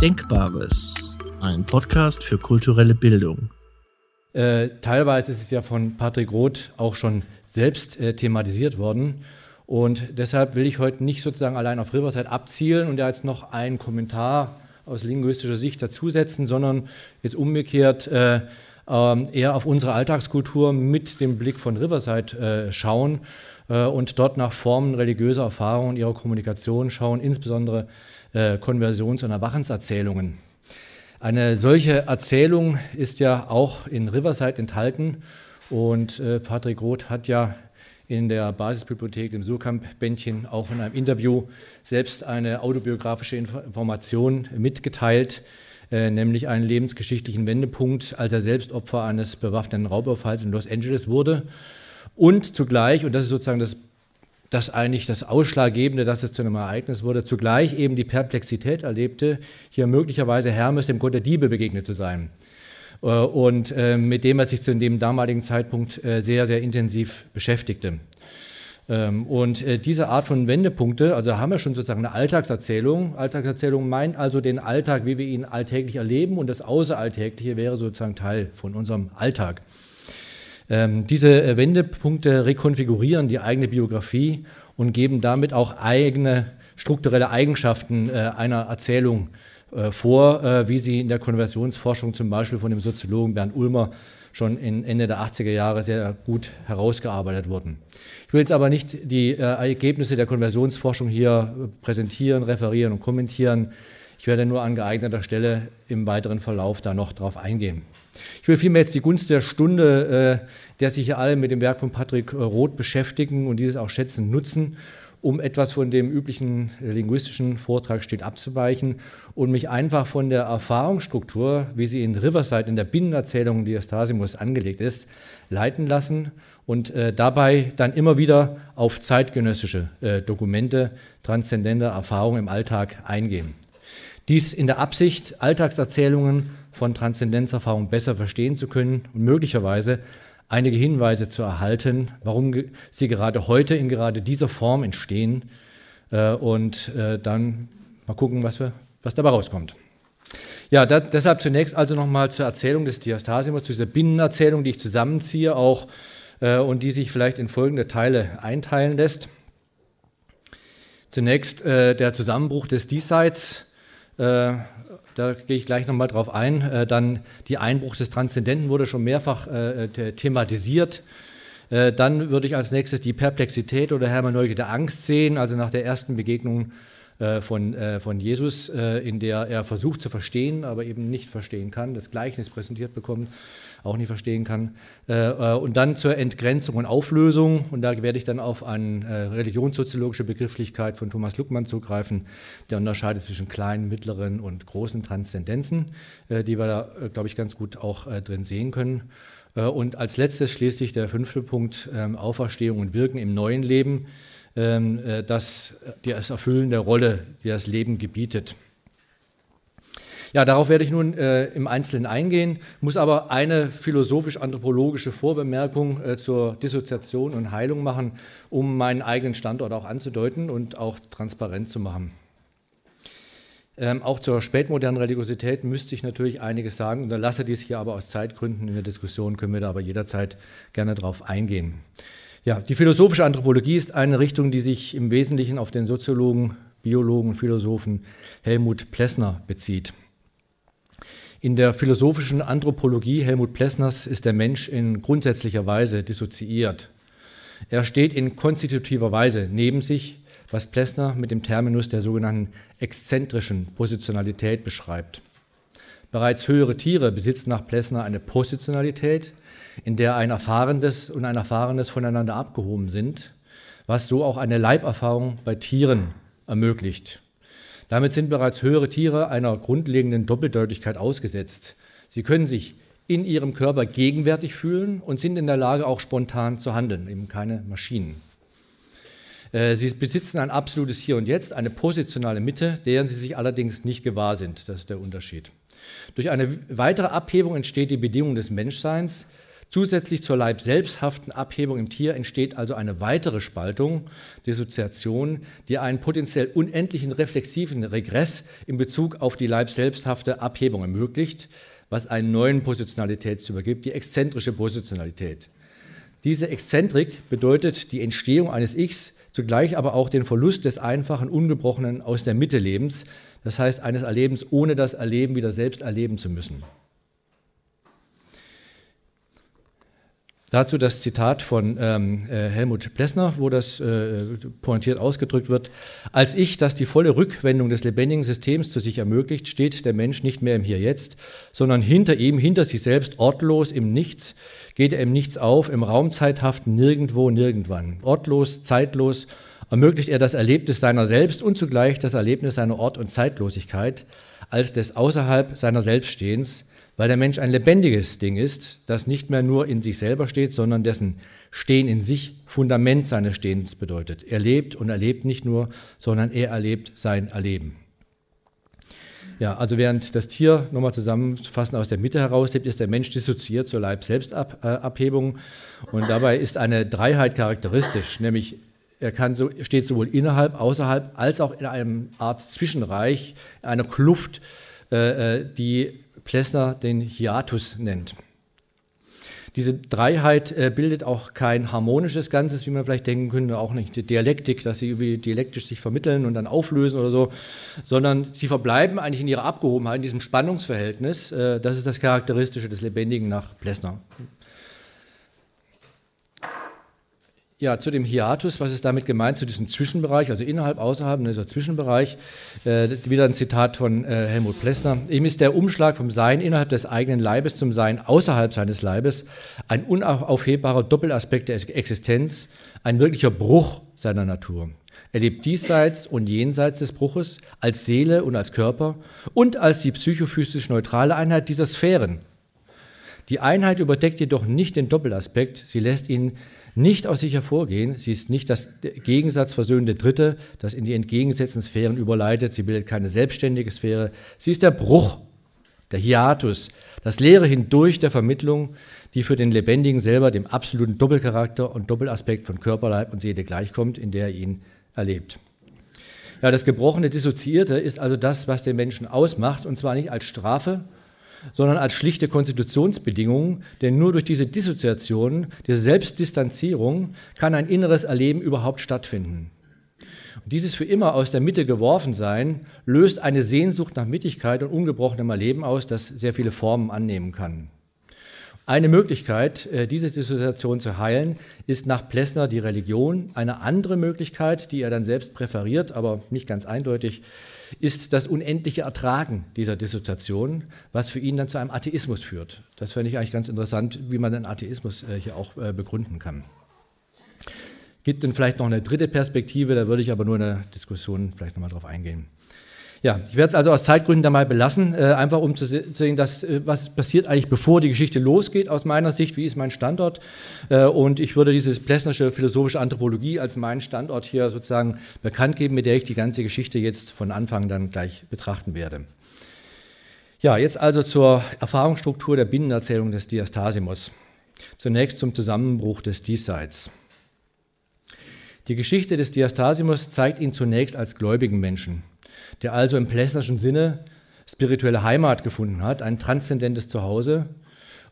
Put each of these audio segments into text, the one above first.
Denkbares, ein Podcast für kulturelle Bildung. Äh, teilweise ist es ja von Patrick Roth auch schon selbst äh, thematisiert worden. Und deshalb will ich heute nicht sozusagen allein auf Riverside abzielen und da jetzt noch einen Kommentar aus linguistischer Sicht dazusetzen, sondern jetzt umgekehrt äh, ähm, eher auf unsere Alltagskultur mit dem Blick von Riverside äh, schauen äh, und dort nach Formen religiöser Erfahrungen ihrer Kommunikation schauen, insbesondere äh, Konversions- und Erwachenserzählungen. Eine solche Erzählung ist ja auch in Riverside enthalten und äh, Patrick Roth hat ja in der Basisbibliothek, dem Surkamp-Bändchen, auch in einem Interview selbst eine autobiografische Information mitgeteilt, äh, nämlich einen lebensgeschichtlichen Wendepunkt, als er selbst Opfer eines bewaffneten Raubüberfalls in Los Angeles wurde. Und zugleich, und das ist sozusagen das, das eigentlich das Ausschlaggebende, dass es zu einem Ereignis wurde, zugleich eben die Perplexität erlebte, hier möglicherweise Hermes, dem Gott der Diebe, begegnet zu sein. Äh, und äh, mit dem er sich zu dem damaligen Zeitpunkt sehr, sehr intensiv beschäftigte. Ähm, und äh, diese Art von Wendepunkte, also haben wir schon sozusagen eine Alltagserzählung. Alltagserzählung meint also den Alltag, wie wir ihn alltäglich erleben und das Außeralltägliche wäre sozusagen Teil von unserem Alltag. Ähm, diese äh, Wendepunkte rekonfigurieren die eigene Biografie und geben damit auch eigene strukturelle Eigenschaften äh, einer Erzählung vor, wie sie in der Konversionsforschung zum Beispiel von dem Soziologen Bernd Ulmer schon Ende der 80er Jahre sehr gut herausgearbeitet wurden. Ich will jetzt aber nicht die äh, Ergebnisse der Konversionsforschung hier präsentieren, referieren und kommentieren. Ich werde nur an geeigneter Stelle im weiteren Verlauf da noch drauf eingehen. Ich will vielmehr jetzt die Gunst der Stunde, äh, der sich hier alle mit dem Werk von Patrick Roth beschäftigen und dieses auch schätzen, nutzen, um etwas von dem üblichen linguistischen Vortrag steht abzuweichen und mich einfach von der Erfahrungsstruktur, wie sie in Riverside in der Binnenerzählung Diastasimus angelegt ist, leiten lassen und äh, dabei dann immer wieder auf zeitgenössische äh, Dokumente transzendenter Erfahrungen im Alltag eingehen. Dies in der Absicht, Alltagserzählungen von Transzendenzerfahrungen besser verstehen zu können und möglicherweise einige Hinweise zu erhalten, warum sie gerade heute in gerade dieser Form entstehen äh, und äh, dann mal gucken, was, wir, was dabei rauskommt. Ja, da, deshalb zunächst also nochmal zur Erzählung des Diastasimos, zu dieser Binnenerzählung, die ich zusammenziehe, auch äh, und die sich vielleicht in folgende Teile einteilen lässt. Zunächst äh, der Zusammenbruch des Diesseits, äh, da gehe ich gleich nochmal drauf ein. Äh, dann die Einbruch des Transzendenten wurde schon mehrfach äh, thematisiert. Äh, dann würde ich als nächstes die Perplexität oder Hermeneutik der Angst sehen, also nach der ersten Begegnung von, äh, von Jesus, äh, in der er versucht zu verstehen, aber eben nicht verstehen kann, das Gleichnis präsentiert bekommt, auch nicht verstehen kann. und dann zur Entgrenzung und Auflösung, und da werde ich dann auf eine religionssoziologische Begrifflichkeit von Thomas Luckmann zugreifen, der unterscheidet zwischen kleinen, mittleren und großen Transzendenzen, die wir da, glaube ich, ganz gut auch drin sehen können. Und als letztes schließlich der fünfte Punkt, ähm, Auferstehung und Wirken im neuen Leben. Ähm, äh, das, das Erfüllen der Rolle, die das Leben gebietet. Ja, darauf werde ich nun äh, im Einzelnen eingehen, muss aber eine philosophisch-anthropologische Vorbemerkung äh, zur Dissoziation und Heilung machen, um meinen eigenen Standort auch anzudeuten und auch transparent zu machen. Ähm, auch zur spätmodernen Religiosität müsste ich natürlich einiges sagen, unterlasse dies hier aber aus Zeitgründen. In der Diskussion können wir da aber jederzeit gerne darauf eingehen. Ja, die philosophische Anthropologie ist eine Richtung, die sich im Wesentlichen auf den Soziologen, Biologen und Philosophen Helmut Plessner bezieht. In der philosophischen Anthropologie Helmut Plessners ist der Mensch in grundsätzlicher Weise dissoziiert. Er steht in konstitutiver Weise neben sich, was Plessner mit dem Terminus der sogenannten exzentrischen Positionalität beschreibt. Bereits höhere Tiere besitzen nach Plessner eine Positionalität, in der ein Erfahrenes und ein Erfahrenes voneinander abgehoben sind, was so auch eine Leiberfahrung bei Tieren ermöglicht. Damit sind bereits höhere Tiere einer grundlegenden Doppeldeutigkeit ausgesetzt. Sie können sich in ihrem Körper gegenwärtig fühlen und sind in der Lage, auch spontan zu handeln, eben keine Maschinen. Äh, sie besitzen ein absolutes Hier und Jetzt, eine positionale Mitte, deren sie sich allerdings nicht gewahr sind. Das ist der Unterschied. Durch eine weitere Abhebung entsteht die Bedingung des Menschseins, Zusätzlich zur leibselbsthaften Abhebung im Tier entsteht also eine weitere Spaltung, Dissoziation, die einen potenziell unendlichen reflexiven Regress in Bezug auf die leibselbsthafte Abhebung ermöglicht, was einen neuen Positionalitätstyp übergibt, die exzentrische Positionalität. Diese Exzentrik bedeutet die Entstehung eines Ichs, zugleich aber auch den Verlust des einfachen, ungebrochenen aus der Mitte Lebens, das heißt eines Erlebens, ohne das Erleben wieder selbst erleben zu müssen. Dazu das Zitat von ähm, äh, Helmut Plessner, wo das äh, pointiert ausgedrückt wird. Als ich, das die volle Rückwendung des lebendigen Systems zu sich ermöglicht, steht der Mensch nicht mehr im Hier-Jetzt, sondern hinter ihm, hinter sich selbst, ortlos im Nichts, geht er im Nichts auf, im Raumzeithaften nirgendwo, nirgendwann. Ortlos, zeitlos ermöglicht er das Erlebnis seiner selbst und zugleich das Erlebnis seiner Ort- und Zeitlosigkeit als des außerhalb seiner Selbststehens, weil der Mensch ein lebendiges Ding ist, das nicht mehr nur in sich selber steht, sondern dessen Stehen in sich Fundament seines Stehens bedeutet. Er lebt und erlebt nicht nur, sondern er erlebt sein Erleben. Ja, also während das Tier, nochmal zusammenfassen, aus der Mitte herauslebt, ist der Mensch dissoziiert zur Leib-Selbstabhebung. Und dabei ist eine Dreiheit charakteristisch, nämlich er kann so, steht sowohl innerhalb, außerhalb, als auch in einem Art Zwischenreich, einer Kluft, äh, äh die Plessner den Hiatus nennt. Diese Dreiheit äh, bildet auch kein harmonisches Ganzes, wie man vielleicht denken könnte, auch nicht die Dialektik, dass sie irgendwie dialektisch sich vermitteln und dann auflösen oder so, sondern sie verbleiben eigentlich in ihrer Abgehobenheit, in diesem Spannungsverhältnis. Äh, das ist das Charakteristische des Lebendigen nach Plessner. Ja, zu dem Hiatus, was ist damit gemeint, zu diesem Zwischenbereich, also innerhalb, außerhalb, dieser Zwischenbereich. Äh, wieder ein Zitat von äh, Helmut Plessner. Ihm ist der Umschlag vom Sein innerhalb des eigenen Leibes zum Sein außerhalb seines Leibes ein unaufhebbarer Doppelaspekt der Existenz, ein wirklicher Bruch seiner Natur. Er lebt diesseits und jenseits des Bruches, als Seele und als Körper und als die psychophysisch neutrale Einheit dieser Sphären. Die Einheit überdeckt jedoch nicht den Doppelaspekt, sie lässt ihn nicht aus sich hervorgehen. Sie ist nicht das gegensatzversöhnende Dritte, das in die entgegengesetzten Sphären überleitet. Sie bildet keine selbstständige Sphäre. Sie ist der Bruch, der Hiatus, das Leere hindurch der Vermittlung, die für den Lebendigen selber dem absoluten Doppelcharakter und Doppelaspekt von Körper, Leib und Seele gleichkommt, in der er ihn erlebt. Ja, das gebrochene Dissoziierte ist also das, was den Menschen ausmacht, und zwar nicht als Strafe, sondern als schlichte Konstitutionsbedingungen, denn nur durch diese Dissoziation, diese Selbstdistanzierung kann ein inneres Erleben überhaupt stattfinden. Und dieses für immer aus der Mitte geworfen sein löst eine Sehnsucht nach Mittigkeit und ungebrochenem Erleben aus, das sehr viele Formen annehmen kann. Eine Möglichkeit, äh, diese Dissoziation zu heilen, ist nach Plessner die Religion. Eine andere Möglichkeit, die er dann selbst präferiert, aber nicht ganz eindeutig, ist das unendliche Ertragen dieser Dissoziation, was für ihn dann zu einem Atheismus führt. Das fände ich eigentlich ganz interessant, wie man den Atheismus äh, hier auch äh, begründen kann. Gibt dann vielleicht noch eine dritte Perspektive, da würde ich aber nur in der Diskussion vielleicht nochmal drauf eingehen. Ja, ich werde es also aus Zeitgründen dabei belassen, äh, einfach um zu sehen, dass, äh, was passiert eigentlich, bevor die Geschichte losgeht, aus meiner Sicht, wie ist mein Standort. Äh, und ich würde diese Plessnersche philosophische Anthropologie als meinen Standort hier sozusagen bekannt geben, mit der ich die ganze Geschichte jetzt von Anfang dann gleich betrachten werde. Ja, jetzt also zur Erfahrungsstruktur der Binnenerzählung des Diastasimos. Zunächst zum Zusammenbruch des Diesseits. Die Geschichte des Diastasimos zeigt ihn zunächst als gläubigen Menschen der also im plessnerschen Sinne spirituelle Heimat gefunden hat, ein transzendentes Zuhause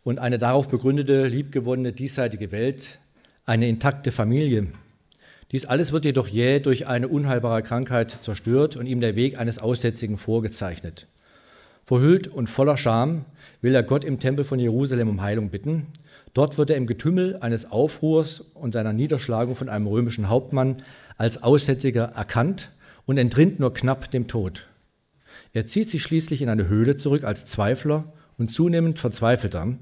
und eine darauf begründete, liebgewonnene diesseitige Welt, eine intakte Familie. Dies alles wird jedoch jäh durch eine unheilbare Krankheit zerstört und ihm der Weg eines Aussätzigen vorgezeichnet. Verhüllt und voller Scham will er Gott im Tempel von Jerusalem um Heilung bitten. Dort wird er im Getümmel eines Aufruhrs und seiner Niederschlagung von einem römischen Hauptmann als Aussätziger erkannt und entrinnt nur knapp dem Tod. Er zieht sich schließlich in eine Höhle zurück als Zweifler und zunehmend Verzweifelter,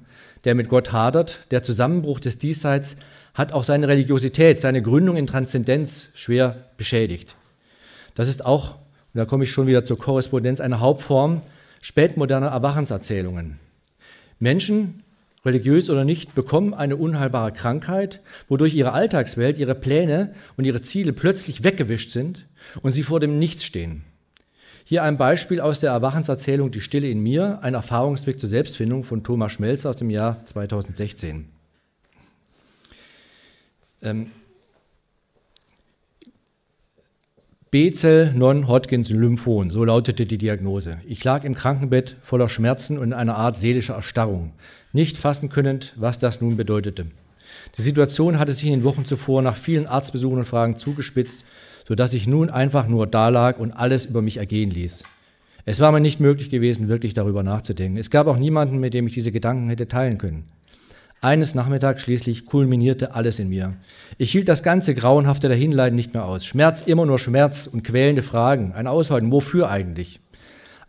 der mit Gott hadert. Der Zusammenbruch des Diesseits hat auch seine Religiosität, seine Gründung in Transzendenz schwer beschädigt. Das ist auch, und da komme ich schon wieder zur Korrespondenz, eine Hauptform spätmoderner Erwachenserzählungen. Menschen, religiös oder nicht, bekommen eine unheilbare Krankheit, wodurch ihre Alltagswelt, ihre Pläne und ihre Ziele plötzlich weggewischt sind und sie vor dem Nichts stehen. Hier ein Beispiel aus der Erwachenserzählung Die Stille in mir, ein Erfahrungsweg zur Selbstfindung von Thomas Schmelzer aus dem Jahr 2016. Ähm, B-Zell Non-Hodgkins Lymphom, so lautete die Diagnose. Ich lag im Krankenbett voller Schmerzen und in einer Art seelischer Erstarrung, nicht fassen könnend, was das nun bedeutete. Die Situation hatte sich in den Wochen zuvor nach vielen Arztbesuchen und Fragen zugespitzt, sodass ich nun einfach nur dalag und alles über mich ergehen ließ. Es war mir nicht möglich gewesen, wirklich darüber nachzudenken. Es gab auch niemanden, mit dem ich diese Gedanken hätte teilen können. Eines Nachmittags schließlich kulminierte alles in mir. Ich hielt das ganze grauenhafte Dahinleiden nicht mehr aus. Schmerz, immer nur Schmerz und quälende Fragen. Ein Aushalten, wofür eigentlich?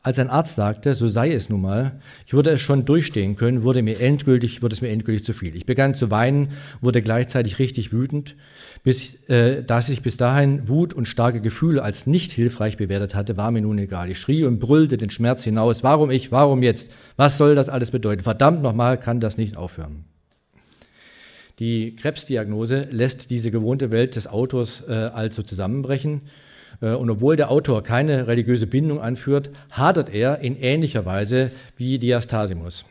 Als ein Arzt sagte, so sei es nun mal, ich würde es schon durchstehen können, wurde, mir endgültig, wurde es mir endgültig zu viel. Ich begann zu weinen, wurde gleichzeitig richtig wütend, bis, äh, dass ich bis dahin Wut und starke Gefühle als nicht hilfreich bewertet hatte, war mir nun egal. Ich schrie und brüllte den Schmerz hinaus. Warum ich? Warum jetzt? Was soll das alles bedeuten? Verdammt nochmal, kann das nicht aufhören. Die Krebsdiagnose lässt diese gewohnte Welt des Autors äh, also zusammenbrechen. Äh, und obwohl der Autor keine religiöse Bindung anführt, hadert er in ähnlicher Weise wie Diastasimus.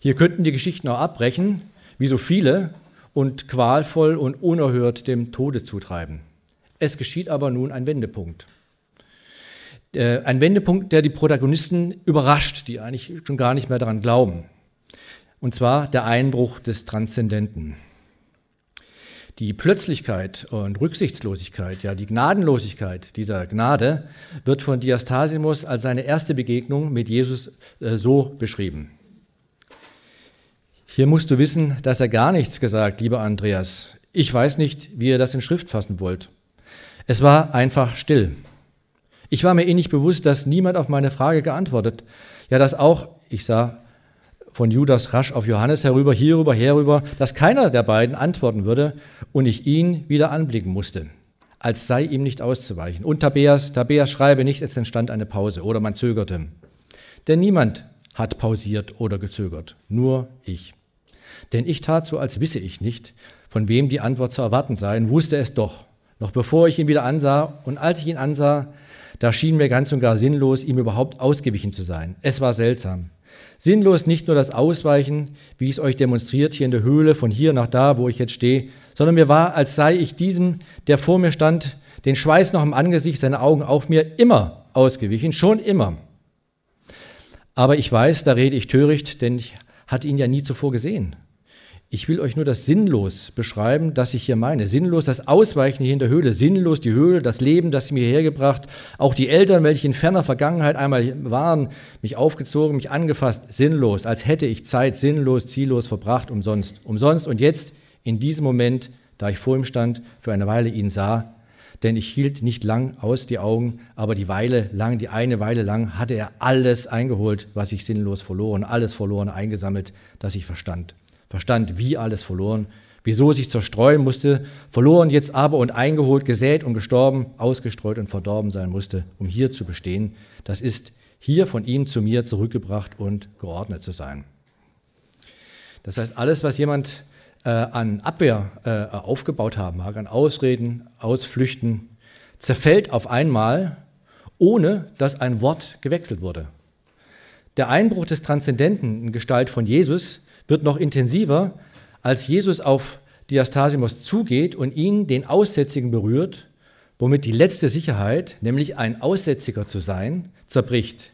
Hier könnten die Geschichten auch abbrechen, wie so viele, und qualvoll und unerhört dem Tode zutreiben. Es geschieht aber nun ein Wendepunkt. Äh, ein Wendepunkt, der die Protagonisten überrascht, die eigentlich schon gar nicht mehr daran glauben. Und zwar der Einbruch des Transzendenten. Die Plötzlichkeit und Rücksichtslosigkeit, ja die Gnadenlosigkeit dieser Gnade wird von Diastasimus als seine erste Begegnung mit Jesus äh, so beschrieben. Hier musst du wissen, dass er gar nichts gesagt, lieber Andreas. Ich weiß nicht, wie ihr das in Schrift fassen wollt. Es war einfach still. Ich war mir eh nicht bewusst, dass niemand auf meine Frage geantwortet. Ja, dass auch, ich sah von Judas rasch auf Johannes herüber, hierüber, herüber, dass keiner der beiden antworten würde und ich ihn wieder anblicken musste, als sei ihm nicht auszuweichen. Und Tabeas, Tabeas schreibe nicht, es entstand eine Pause oder man zögerte. Denn niemand hat pausiert oder gezögert, nur ich. Denn ich tat so, als wisse ich nicht, von wem die Antwort zu erwarten sei, und wusste es doch, noch bevor ich ihn wieder ansah. Und als ich ihn ansah, da schien mir ganz und gar sinnlos, ihm überhaupt ausgewichen zu sein. Es war seltsam. Sinnlos nicht nur das Ausweichen, wie ich es euch demonstriert hier in der Höhle, von hier nach da, wo ich jetzt stehe, sondern mir war, als sei ich diesem, der vor mir stand, den Schweiß noch im Angesicht, seine Augen auf mir, immer ausgewichen, schon immer. Aber ich weiß, da rede ich töricht, denn ich hatte ihn ja nie zuvor gesehen. Ich will euch nur das sinnlos beschreiben, das ich hier meine. Sinnlos das Ausweichen hier in der Höhle, sinnlos die Höhle, das Leben, das sie mir hergebracht, auch die Eltern, welche in ferner Vergangenheit einmal waren, mich aufgezogen, mich angefasst, sinnlos, als hätte ich Zeit sinnlos, ziellos verbracht, umsonst. Umsonst und jetzt, in diesem Moment, da ich vor ihm stand, für eine Weile ihn sah, denn ich hielt nicht lang aus die Augen, aber die Weile lang, die eine Weile lang, hatte er alles eingeholt, was ich sinnlos verloren, alles verloren, eingesammelt, das ich verstand verstand, wie alles verloren, wieso sich zerstreuen musste, verloren jetzt aber und eingeholt, gesät und gestorben, ausgestreut und verdorben sein musste, um hier zu bestehen. Das ist hier von ihm zu mir zurückgebracht und geordnet zu sein. Das heißt, alles, was jemand äh, an Abwehr äh, aufgebaut haben mag, an Ausreden, Ausflüchten, zerfällt auf einmal, ohne dass ein Wort gewechselt wurde. Der Einbruch des Transzendenten in Gestalt von Jesus wird noch intensiver, als Jesus auf Diastasimos zugeht und ihn, den Aussätzigen, berührt, womit die letzte Sicherheit, nämlich ein Aussätziger zu sein, zerbricht.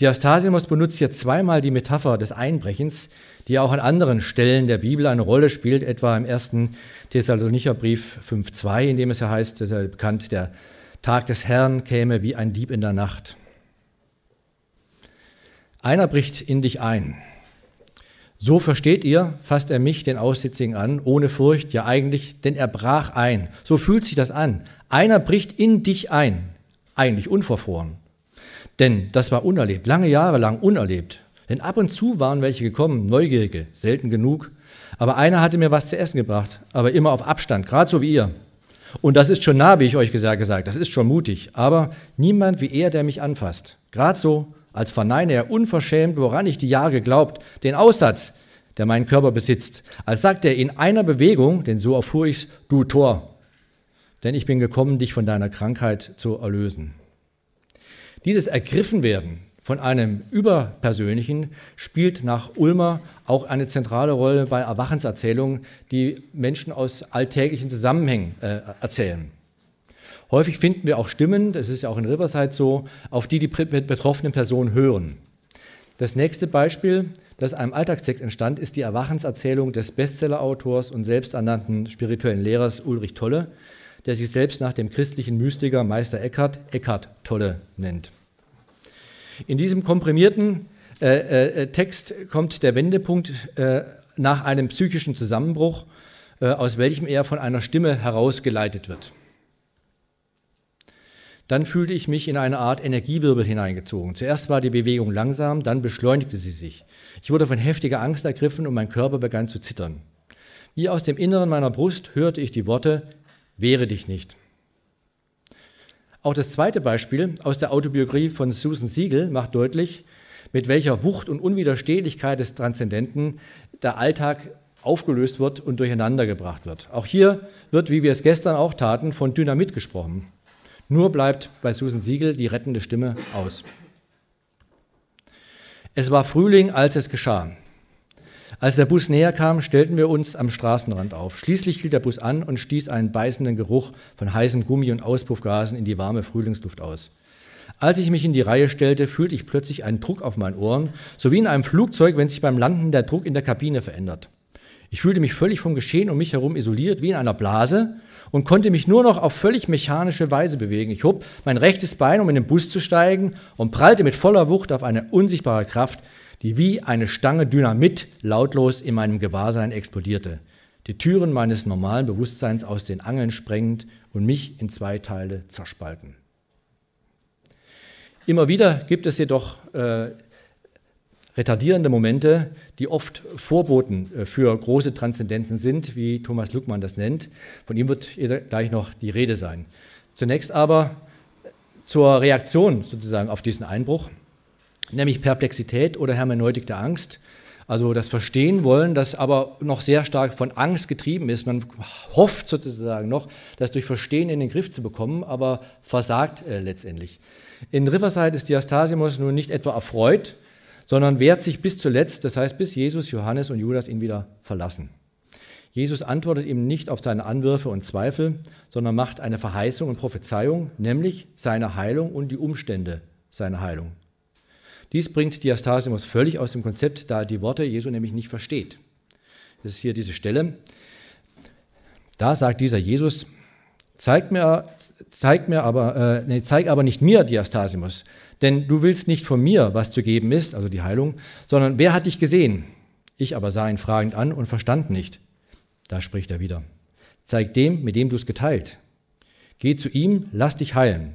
Diastasimos benutzt hier zweimal die Metapher des Einbrechens, die auch an anderen Stellen der Bibel eine Rolle spielt, etwa im ersten Thessalonicher Brief 5,2, in dem es ja heißt, das ist bekannt, der Tag des Herrn käme wie ein Dieb in der Nacht. Einer bricht in dich ein. So versteht ihr, fasst er mich, den Aussitzigen, an, ohne Furcht, ja eigentlich, denn er brach ein. So fühlt sich das an. Einer bricht in dich ein, eigentlich unverfroren. Denn das war unerlebt, lange Jahre lang unerlebt. Denn ab und zu waren welche gekommen, Neugierige, selten genug. Aber einer hatte mir was zu essen gebracht, aber immer auf Abstand, gerade so wie ihr. Und das ist schon nah, wie ich euch gesagt habe, das ist schon mutig. Aber niemand wie er, der mich anfasst. Gerade so, als verneine er unverschämt, woran ich die Jahre geglaubt, den Aussatz, der meinen Körper besitzt, als sagt er in einer Bewegung, denn so erfuhr ich's, du Tor, denn ich bin gekommen, dich von deiner Krankheit zu erlösen. Dieses Ergriffenwerden von einem Überpersönlichen spielt nach Ulmer auch eine zentrale Rolle bei Erwachenserzählungen, die Menschen aus alltäglichen Zusammenhängen äh, erzählen. Häufig finden wir auch Stimmen, das ist ja auch in Riverside so, auf die die betroffenen Personen hören. Das nächste Beispiel, das einem Alltagstext entstand, ist die Erwachenserzählung des Bestseller-Autors und selbsternannten spirituellen Lehrers Ulrich Tolle, der sich selbst nach dem christlichen Mystiker Meister Eckhart Eckhart Tolle nennt. In diesem komprimierten äh, äh, Text kommt der Wendepunkt äh, nach einem psychischen Zusammenbruch, äh, aus welchem er von einer Stimme herausgeleitet wird. Dann fühlte ich mich in eine Art Energiewirbel hineingezogen. Zuerst war die Bewegung langsam, dann beschleunigte sie sich. Ich wurde von heftiger Angst ergriffen und mein Körper begann zu zittern. Wie aus dem Inneren meiner Brust hörte ich die Worte, wehre dich nicht. Auch das zweite Beispiel aus der Autobiografie von Susan Siegel macht deutlich, mit welcher Wucht und Unwiderstehlichkeit des Transzendenten der Alltag aufgelöst wird und durcheinandergebracht wird. Auch hier wird, wie wir es gestern auch taten, von Dynamit gesprochen. Nur bleibt bei Susan Siegel die rettende Stimme aus. Es war Frühling, als es geschah. Als der Bus näher kam, stellten wir uns am Straßenrand auf. Schließlich hielt der Bus an und stieß einen beißenden Geruch von heißem Gummi und Auspuffgasen in die warme Frühlingsluft aus. Als ich mich in die Reihe stellte, fühlte ich plötzlich einen Druck auf meinen Ohren, so wie in einem Flugzeug, wenn sich beim Landen der Druck in der Kabine verändert. Ich fühlte mich völlig vom Geschehen um mich herum isoliert, wie in einer Blase, und konnte mich nur noch auf völlig mechanische Weise bewegen. Ich hob mein rechtes Bein, um in den Bus zu steigen, und prallte mit voller Wucht auf eine unsichtbare Kraft, die wie eine Stange Dynamit lautlos in meinem Gewahrsein explodierte, die Türen meines normalen Bewusstseins aus den Angeln sprengend und mich in zwei Teile zerspalten. Immer wieder gibt es jedoch äh, retardierende Momente, die oft Vorboten äh, für große Transzendenzen sind, wie Thomas Luckmann das nennt. Von ihm wird gleich noch die Rede sein. Zunächst aber zur Reaktion sozusagen auf diesen Einbruch nämlich Perplexität oder Hermeneutik der Angst. Also das Verstehen wollen, das aber noch sehr stark von Angst getrieben ist. Man hofft sozusagen noch, das durch Verstehen in den Griff zu bekommen, aber versagt äh, letztendlich. In Riverside ist Diastasimus nun nicht etwa erfreut, sondern wehrt sich bis zuletzt, das heißt bis Jesus, Johannes und Judas ihn wieder verlassen. Jesus antwortet ihm nicht auf seine Anwürfe und Zweifel, sondern macht eine Verheißung und Prophezeiung, nämlich seine Heilung und die Umstände seiner Heilung. Dies bringt Diastasimus völlig aus dem Konzept, da er die Worte Jesu nämlich nicht versteht. Das ist hier diese Stelle. Da sagt dieser Jesus, zeig mir, zeig mir aber, äh, nee, zeig aber nicht mir, Diastasimus, denn du willst nicht von mir, was zu geben ist, also die Heilung, sondern wer hat dich gesehen? Ich aber sah ihn fragend an und verstand nicht. Da spricht er wieder. Zeig dem, mit dem du es geteilt. Geh zu ihm, lass dich heilen.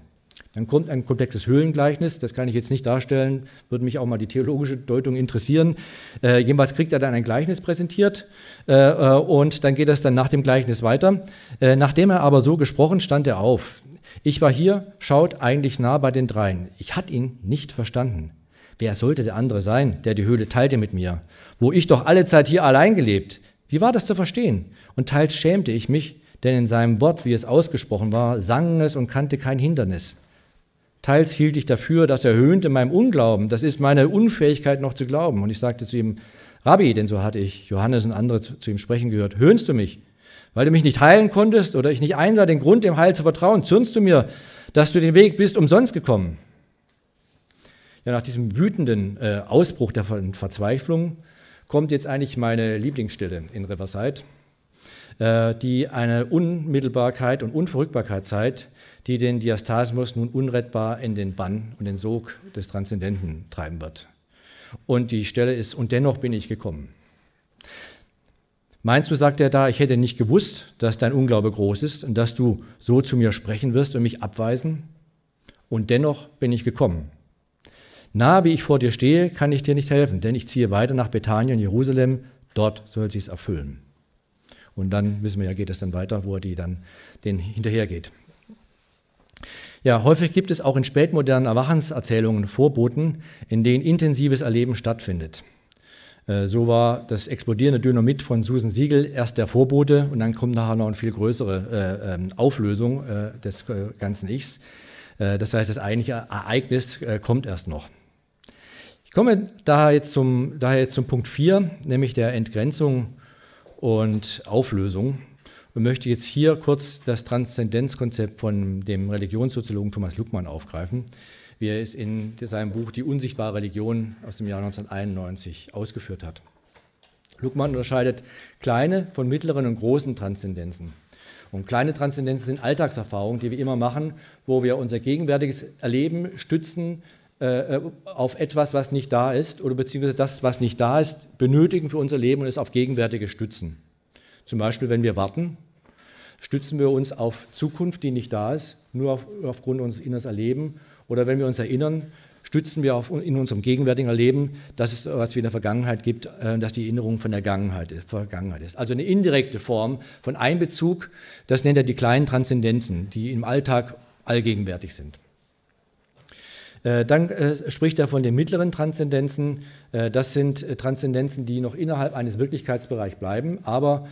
Dann kommt ein komplexes Höhlengleichnis, das kann ich jetzt nicht darstellen, würde mich auch mal die theologische Deutung interessieren. Äh, jedenfalls kriegt er dann ein Gleichnis präsentiert äh, äh, und dann geht es dann nach dem Gleichnis weiter. Äh, nachdem er aber so gesprochen, stand er auf. Ich war hier, schaut eigentlich nah bei den dreien. Ich hatte ihn nicht verstanden. Wer sollte der andere sein, der die Höhle teilte mit mir? Wo ich doch alle Zeit hier allein gelebt. Wie war das zu verstehen? Und teils schämte ich mich, denn in seinem Wort, wie es ausgesprochen war, sang es und kannte kein Hindernis. Teils hielt ich dafür, dass er höhnte meinem Unglauben. Das ist meine Unfähigkeit noch zu glauben. Und ich sagte zu ihm, Rabbi, denn so hatte ich Johannes und andere zu, ihm sprechen gehört, höhnst du mich? Weil du mich nicht heilen konntest oder ich nicht einsah, den Grund, dem Heil zu vertrauen, zürnst du mir, dass du den Weg bist umsonst gekommen. Ja, nach diesem wütenden äh, Ausbruch der Verzweiflung kommt jetzt eigentlich meine Lieblingsstelle in Riverside, äh, die eine Unmittelbarkeit und Unverrückbarkeit zeigt, die den Diastasmus nun unrettbar in den Bann und den Sog des Transzendenten treiben wird. Und die Stelle ist, und dennoch bin ich gekommen. Meinst du, sagt er da, ich hätte nicht gewusst, dass dein Unglaube groß ist und dass du so zu mir sprechen wirst und mich abweisen? Und dennoch bin ich gekommen. Nah wie ich vor dir stehe, kann ich dir nicht helfen, denn ich ziehe weiter nach Bethanien, Jerusalem, dort soll sich's erfüllen. Und dann wissen wir ja, geht es dann weiter, wo er die dann den hinterhergeht. Ja, häufig gibt es auch in spätmodernen Erwachenserzählungen Vorboten, in denen intensives Erleben stattfindet. Äh, so war das explodierende Dynamit von Susan Siegel erst der Vorbote und dann kommt nachher noch eine viel größere äh, ähm, Auflösung äh, des ganzen Ichs. Das heißt, das eigentliche Ereignis kommt erst noch. Ich komme daher jetzt zum, daher jetzt zum Punkt 4, nämlich der Entgrenzung und Auflösung und möchte jetzt hier kurz das Transzendenzkonzept von dem Religionssoziologen Thomas Luckmann aufgreifen, wie er es in seinem Buch Die unsichtbare Religion aus dem Jahr 1991 ausgeführt hat. Luckmann unterscheidet kleine von mittleren und großen Transzendenzen. Und kleine Transzendenzen sind Alltagserfahrungen, die wir immer machen, wo wir unser gegenwärtiges Erleben stützen äh, auf etwas, was nicht da ist, oder beziehungsweise das, was nicht da ist, benötigen für unser Leben und es auf gegenwärtige stützen. Zum Beispiel, wenn wir warten, stützen wir uns auf Zukunft, die nicht da ist, nur auf, aufgrund unseres inneren Erlebens. Oder wenn wir uns erinnern, stützen wir auf, in unserem gegenwärtigen Erleben, dass es was wie in der Vergangenheit gibt, äh, dass die Erinnerung von der Vergangenheit ist. Also eine indirekte Form von Einbezug, das nennt er die kleinen Transzendenzen, die im Alltag allgegenwärtig sind. Äh, dann äh, spricht er von den mittleren Transzendenzen. das sind Transzendenzen, die noch innerhalb eines Wirklichkeitsbereichs bleiben, aber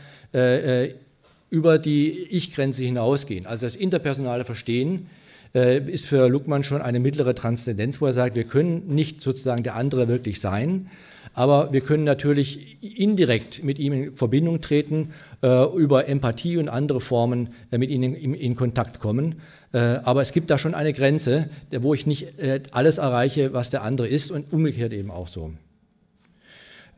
über die Ich-Grenze hinausgehen. Also das interpersonale Verstehen äh, ist für Luckmann schon eine mittlere Transzendenz, wo er sagt, wir können nicht sozusagen der andere wirklich sein, aber wir können natürlich indirekt mit ihm in Verbindung treten, äh, über Empathie und andere Formen äh, mit ihm in, in, Kontakt kommen. Äh, aber es gibt da schon eine Grenze, wo ich nicht äh, alles erreiche, was der andere ist und umgekehrt eben auch so.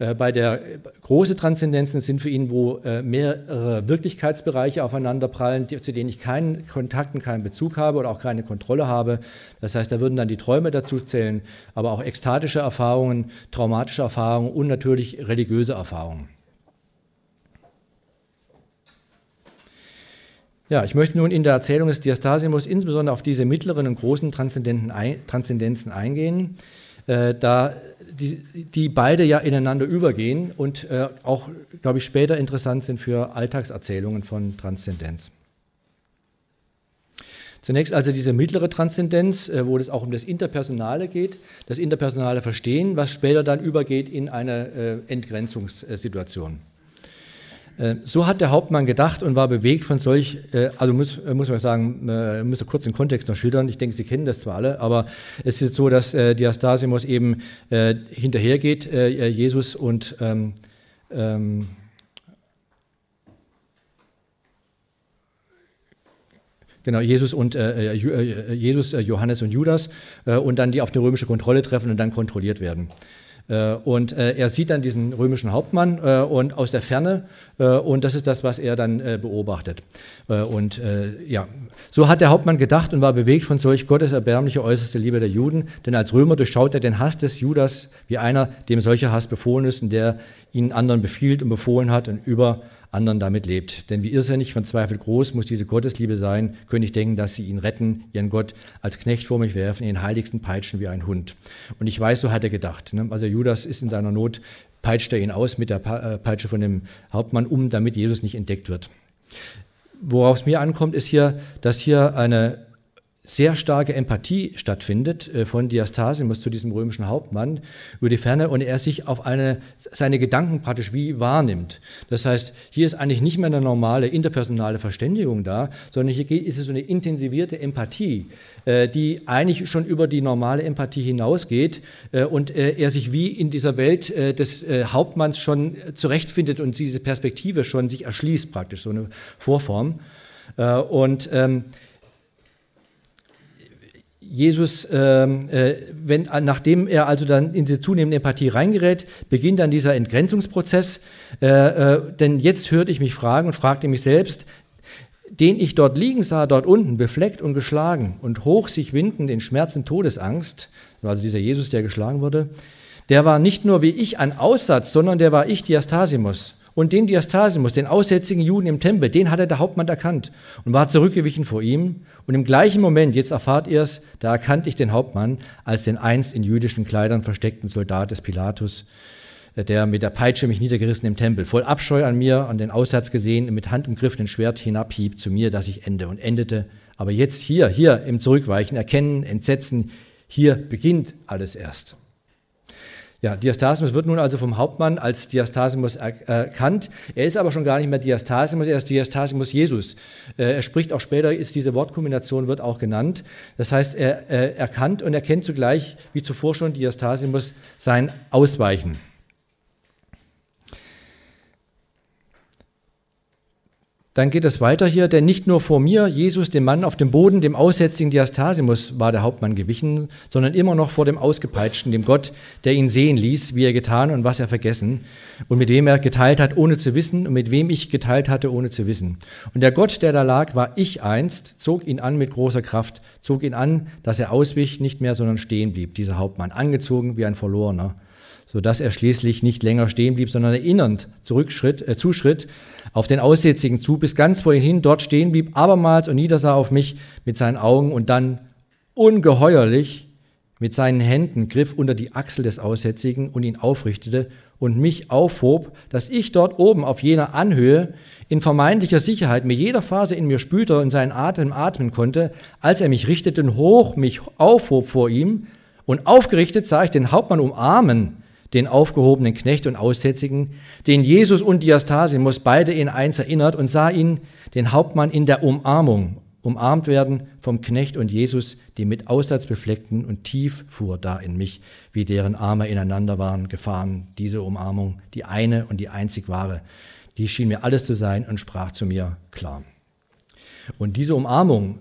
Äh, bei der große Transzendenzen sind für ihn, wo äh, mehrere Wirklichkeitsbereiche aufeinanderprallen, zu denen ich keinen Kontakt und keinen Bezug habe oder auch keine Kontrolle habe. Das heißt, da würden dann die Träume dazu zählen, aber auch ekstatische Erfahrungen, traumatische Erfahrungen und natürlich religiöse Erfahrungen. Ja, ich möchte nun in der Erzählung des Diastasimus insbesondere auf diese mittleren und großen Transzendenzen eingehen. Äh, da die, die, beide ja ineinander übergehen und äh, auch, glaube ich, später interessant sind für Alltagserzählungen von Transzendenz. Zunächst also diese mittlere Transzendenz, äh, wo es auch um das Interpersonale geht, das interpersonale Verstehen, was später dann übergeht in eine äh, Entgrenzungssituation. Äh, so hat der Hauptmann gedacht und war bewegt von solch, äh, also muss, äh, muss man sagen, muss kurz den Kontext noch schildern. Ich denke, Sie kennen das zwar alle, aber es ist so, dass Diastasimos eben hinterhergeht, Jesus und ähm, ähm, Genau, Jesus und äh, Jesus, Johannes und Judas äh, und dann die auf eine römische Kontrolle treffen und dann kontrolliert werden. Äh, und äh, er sieht dann diesen römischen Hauptmann äh, und aus der Ferne und das ist das, was er dann beobachtet. Und ja, so hat der Hauptmann gedacht und war bewegt von solch Gottes erbärmliche äußerste Liebe der Juden, denn als Römer durchschaut er den Hass des Judas wie einer, dem solcher Hass befohlen ist und der ihn anderen befiehlt und befohlen hat und über anderen damit lebt. Denn wie irrsinnig von Zweifel groß muss diese Gottesliebe sein, könnte ich denken, dass sie ihn retten, ihren Gott als Knecht vor mich werfen, den heiligsten peitschen wie ein Hund. Und ich weiß, so hat er gedacht. Ne? Also Judas ist in seiner Not, peitscht er ihn aus mit der äh, Peitsche von dem Hauptmann um, damit Jesus nicht entdeckt wird. Worauf es mir ankommt, ist hier, dass hier eine sehr starke Empathie stattfindet äh, von Diastasimus zu diesem römischen Hauptmann über die Ferne und er sich auf eine, seine Gedanken praktisch wie wahrnimmt. Das heißt, hier ist eigentlich nicht mehr eine normale interpersonale Verständigung da, sondern hier ist es so eine intensivierte Empathie, äh, die eigentlich schon über die normale Empathie hinausgeht äh, und er sich wie in dieser Welt des Hauptmanns schon zurechtfindet und diese Perspektive schon sich erschließt praktisch, so eine Vorform. Und ähm, Jesus, ähm, äh, wenn, nachdem er also dann in diese zunehmende Empathie reingerät, beginnt dann dieser Entgrenzungsprozess. Äh, äh, denn jetzt hörte ich mich fragen und fragte mich selbst, den ich dort liegen sah, dort unten, befleckt und geschlagen und hoch sich windend in Schmerzen Todesangst, also dieser Jesus, der geschlagen wurde, der war nicht nur wie ich ein Aussatz, sondern der war ich Diastasimus. Und den Diastasimus, den aussätzigen Juden im Tempel, den hatte der Hauptmann erkannt und war zurückgewichen vor ihm. Und im gleichen Moment, jetzt erfahrt ihr es, da erkannte ich den Hauptmann als den einst in jüdischen Kleidern versteckten Soldat des Pilatus, äh, der mit der Peitsche mich niedergerissen im Tempel, voll Abscheu an mir, an den Aussatz gesehen, mit Hand umgriffenen Schwert hinabhieb zu mir, dass ich ende und endete. Aber jetzt hier, hier im Zurückweichen, Erkennen, Entsetzen, hier beginnt alles erst. Ja, Diastasimus wird nun also vom Hauptmann als Diastasimus erkannt. Er ist aber schon gar nicht mehr Diastasimus, er ist Diastasimus Jesus. Äh, er spricht auch später, ist diese Wortkombination wird auch genannt. Das heißt, er erkannt und erkennt zugleich, wie zuvor schon Diastasimus, sein Ausweichen. Dann geht es weiter hier, denn nicht nur vor mir, Jesus, dem Mann auf dem Boden, dem aussätzigen Diastasimus, war der Hauptmann gewichen, sondern immer noch vor dem Ausgepeitschten, dem Gott, der ihn sehen ließ, wie er getan und was er vergessen und mit wem er geteilt hat, ohne zu wissen und mit wem ich geteilt hatte, ohne zu wissen. Und der Gott, der da lag, war ich einst, zog ihn an mit großer Kraft, zog ihn an, dass er auswich, nicht mehr, sondern stehen blieb, dieser Hauptmann, angezogen wie ein Verlorener sodass er schließlich nicht länger stehen blieb, sondern erinnernd zurückschritt, äh, zuschritt auf den Aussätzigen zu, bis ganz vor ihn hin dort stehen blieb, abermals und niedersah auf mich mit seinen Augen und dann ungeheuerlich mit seinen Händen griff unter die Achsel des Aussätzigen und ihn aufrichtete und mich aufhob, dass ich dort oben auf jener Anhöhe in vermeintlicher Sicherheit mit jeder Phase in mir spülte und seinen Atem atmen konnte, als er mich richtete und hoch mich aufhob vor ihm und aufgerichtet sah ich den Hauptmann umarmen den aufgehobenen Knecht und Aussätzigen, den Jesus und Diastasimus beide in eins erinnert und sah ihn, den Hauptmann, in der Umarmung, umarmt werden vom Knecht und Jesus, die mit Aussatz befleckten und tief fuhr da in mich, wie deren Arme ineinander waren, gefahren. Diese Umarmung, die eine und die einzig wahre, die schien mir alles zu sein und sprach zu mir klar. Und diese Umarmung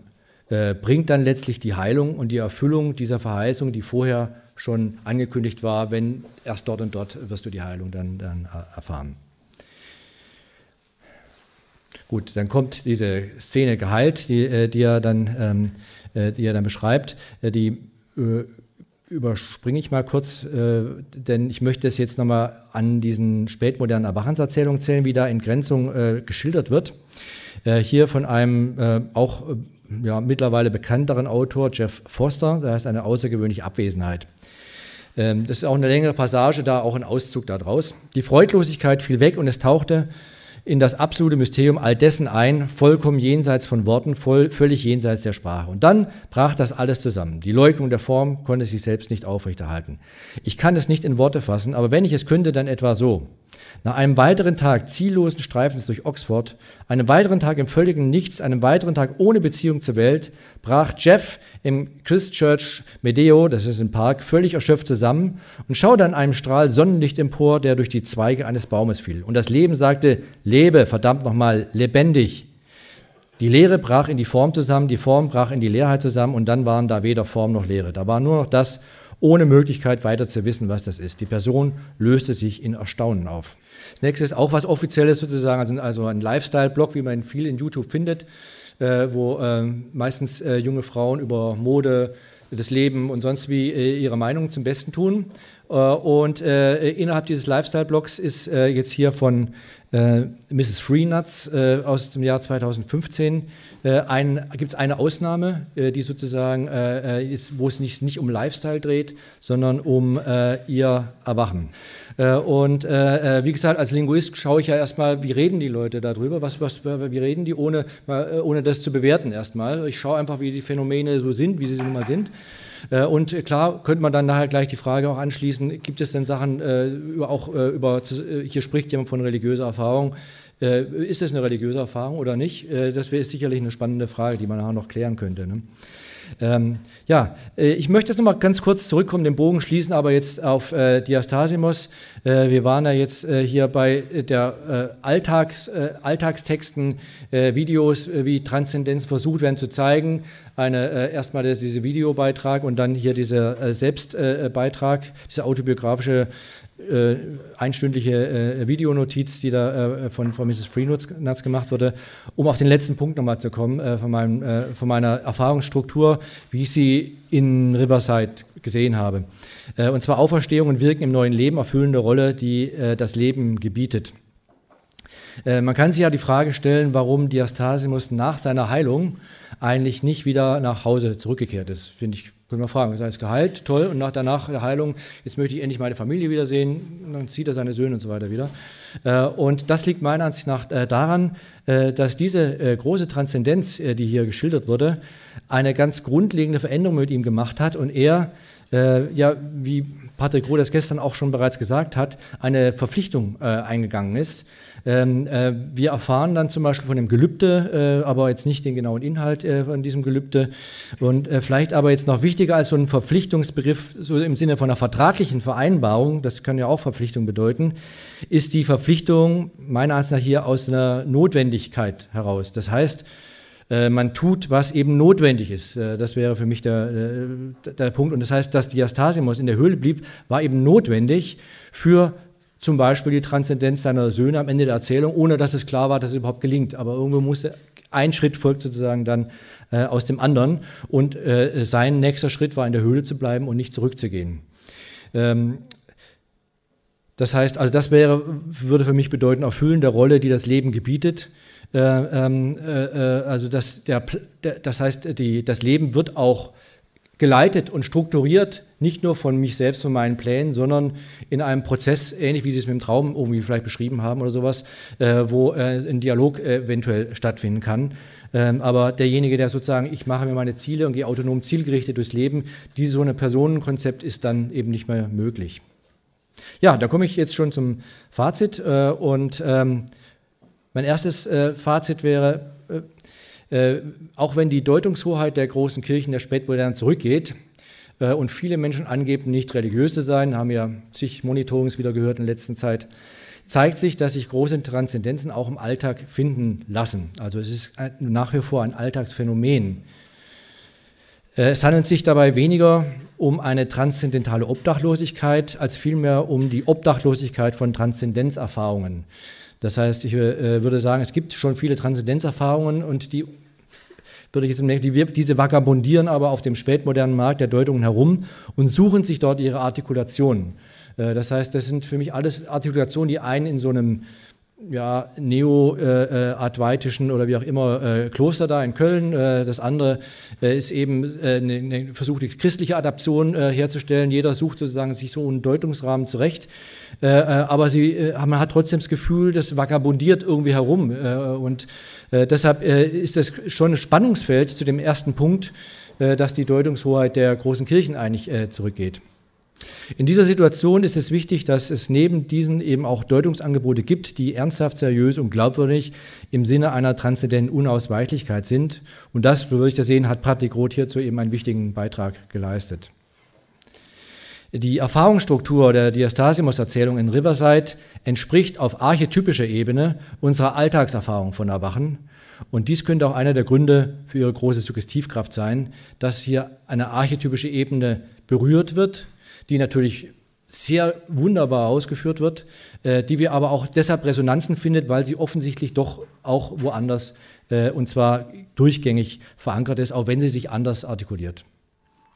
äh, bringt dann letztlich die Heilung und die Erfüllung dieser Verheißung, die vorher schon angekündigt war, wenn erst dort und dort wirst du die Heilung dann, dann äh, erfahren. Gut, dann kommt diese Szene geheilt, die, äh, die, er, dann, ähm, äh, die er dann beschreibt. Die überspringe ich mal kurz, denn ich möchte es jetzt nochmal an diesen spätmodernen Erwachenserzählungen zählen, wie da Entgrenzung geschildert wird. Hier von einem auch ja, mittlerweile bekannteren Autor, Jeff Foster, da ist eine außergewöhnliche Abwesenheit. Ähm, das ist auch eine längere Passage, da auch ein Auszug daraus. Die Freudlosigkeit fiel weg und es tauchte in das absolute Mysterium all dessen ein, vollkommen jenseits von Worten, voll, völlig jenseits der Sprache. Und dann brach das alles zusammen. Die Leugnung der Form konnte sich selbst nicht aufrechterhalten. Ich kann es nicht in Worte fassen, aber wenn ich es könnte, dann etwa so. Nach einem weiteren Tag ziellosen Streifens durch Oxford, einem weiteren Tag im völligen Nichts, einem weiteren Tag ohne Beziehung zur Welt, brach Jeff im Christchurch Medeo, das ist im Park, völlig erschöpft zusammen und schaute an einem Strahl Sonnenlicht empor, der durch die Zweige eines Baumes fiel. Und das Leben sagte, lebe, verdammt nochmal, lebendig. Die Leere brach in die Form zusammen, die Form brach in die Leerheit zusammen und dann waren da weder Form noch Leere. Da war nur noch das, ohne Möglichkeit weiter zu wissen, was das ist. Die Person löste sich in Erstaunen auf. Das nächste ist auch was Offizielles sozusagen, also, also ein Lifestyle-Blog, wie man viel in YouTube findet, äh, wo äh, meistens äh, junge Frauen über Mode, das Leben und sonst wie äh, ihre Meinung zum Besten tun. Äh, und äh, innerhalb dieses Lifestyle-Blogs ist jetzt hier von Mrs. Freenuts aus dem Jahr 2015 gibt es eine Ausnahme, die sozusagen ist, wo es nicht, nicht um Lifestyle dreht, sondern um ihr Erwachen. Äh, und äh, äh, wie gesagt, als Linguist schaue ich ja erstmal, wie reden die Leute darüber, was, was, wie reden die, ohne, ohne das zu bewerten erstmal. Ich schaue einfach, wie die Phänomene so sind, wie sie nun mal sind. Und klar könnte man dann nachher gleich die Frage auch anschließen, gibt es denn Sachen, auch über, hier spricht jemand von religiöser Erfahrung, ist das eine religiöse Erfahrung oder nicht? Das wäre sicherlich eine spannende Frage, die man nachher noch klären könnte. Ne? Ähm, ja, äh, ich möchte jetzt noch mal ganz kurz zurückkommen, den Bogen schließen, aber jetzt auf äh, Diastasimos. Äh, wir waren ja jetzt äh, hier bei der äh, Alltags, äh, Alltagstexten, Videos, wie Transzendenz versucht werden zu zeigen. Eine, erstmal dieser Videobeitrag und dann hier dieser Selbstbeitrag, dieser autobiografische äh, einstündliche äh, Videonotiz, die da äh, von, von Mrs. Freenuts gemacht wurde, um auf den letzten Punkt nochmal zu kommen, äh, von, meinem, äh, von meiner Erfahrungsstruktur, wie ich sie in Riverside gesehen habe. Äh, und zwar Auferstehung und Wirken im neuen Leben, erfüllende Rolle, die das Leben gebietet. Man kann sich ja die Frage stellen, warum Diastasimus nach seiner Heilung eigentlich nicht wieder nach Hause zurückgekehrt ist. Finde ich können wir fragen, sei es Gehalt, toll, und nach danach der Heilung, jetzt möchte ich endlich meine Familie wiedersehen, und dann zieht er seine Söhne und so weiter wieder. Äh, und das liegt meiner Ansicht nach äh, daran, äh, dass diese große Transzendenz, die hier geschildert wurde, eine ganz grundlegende Veränderung mit ihm gemacht hat. Und er ja, wie Patrick Roh das gestern auch schon bereits gesagt hat, eine Verpflichtung äh, eingegangen ist. Ähm, äh, wir erfahren dann zum Beispiel von dem Gelübde, äh, aber jetzt nicht den genauen Inhalt äh, von diesem Gelübde. Und äh, vielleicht aber jetzt noch wichtiger als so ein Verpflichtungsbegriff, so im Sinne von einer vertraglichen Vereinbarung, das kann ja auch Verpflichtung bedeuten, ist die Verpflichtung meiner Ansicht nach hier aus einer Notwendigkeit heraus. Das heißt, man tut, was eben notwendig ist. Äh, das wäre für mich der, der, der Punkt. Und das heißt, dass Diastasimos in der Höhle blieb, war eben notwendig für zum Beispiel die Transzendenz seiner Söhne am Ende der Erzählung, ohne dass es klar war, dass es überhaupt gelingt. Aber irgendwo musste ein Schritt folgt sozusagen dann äh, aus dem anderen. Und äh, sein nächster Schritt war, in der Höhle zu bleiben und nicht zurückzugehen. Ähm, das heißt, also das wäre, würde für mich bedeuten, Erfüllen der Rolle, die das Leben gebietet. Äh, ähm, äh, äh, also das, der, das heißt, die, das Leben wird auch geleitet und strukturiert, nicht nur von mich selbst, von meinen Plänen, sondern in einem Prozess, ähnlich wie Sie es mit dem Traum irgendwie vielleicht beschrieben haben oder sowas, wo ein Dialog eventuell stattfinden kann. Ähm, aber derjenige, der sozusagen, ich mache mir meine Ziele und gehe autonom zielgerichtet durchs Leben, dieses so ein Personenkonzept ist dann eben nicht mehr möglich. Ja, da komme ich jetzt schon zum Fazit und ähm, mein erstes äh, Fazit wäre, äh, äh, auch wenn die Deutungshoheit der großen Kirchen der Spätmoderne zurückgeht äh, und viele Menschen angeben, nicht religiös zu sein, haben ja zig Monitorings wieder gehört in der letzten Zeit, zeigt sich, dass sich große Transzendenzen auch im Alltag finden lassen. Also es ist nach wie vor ein Alltagsphänomen. Äh, es handelt sich dabei weniger um eine transzendentale Obdachlosigkeit als vielmehr um die Obdachlosigkeit von Transzendenzerfahrungen. Das heißt, ich äh, würde sagen, es gibt schon viele Transzendenzerfahrungen und die würde ich jetzt im die, diese vagabundieren aber auf dem spätmodernen Markt der Deutungen herum und suchen sich dort ihre Artikulationen. Äh, das heißt, das sind für mich alles Artikulationen, die einen in so einem ja, neo-advaitischen äh, oder wie auch immer äh, Kloster da in Köln. Äh, das andere äh, ist eben eine, eine versuchte christliche Adaption herzustellen. Jeder sucht sozusagen sich so einen Deutungsrahmen zurecht. aber sie, man hat trotzdem das Gefühl, das vagabundiert irgendwie herum. und deshalb ist das schon ein Spannungsfeld zu dem ersten Punkt, dass die Deutungshoheit der großen Kirchen eigentlich zurückgeht. In dieser Situation ist es wichtig, dass es neben diesen eben auch Deutungsangebote gibt, die ernsthaft, seriös und glaubwürdig im Sinne einer transzendenten Unausweichlichkeit sind. Und das, so würde ich das sehen, hat Patrick Roth hierzu eben einen wichtigen Beitrag geleistet. Die Erfahrungsstruktur der Diastasimos-Erzählung in Riverside entspricht auf archetypischer Ebene unserer Alltagserfahrung von Erwachen. Und dies könnte auch einer der Gründe für ihre große Suggestivkraft sein, dass hier eine archetypische Ebene berührt wird, die natürlich sehr wunderbar ausgeführt wird, äh, die wir aber auch deshalb Resonanzen findet, weil sie offensichtlich doch auch woanders äh, und zwar durchgängig verankert ist, auch wenn sie sich anders artikuliert.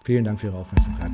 Vielen Dank für Ihre Aufmerksamkeit.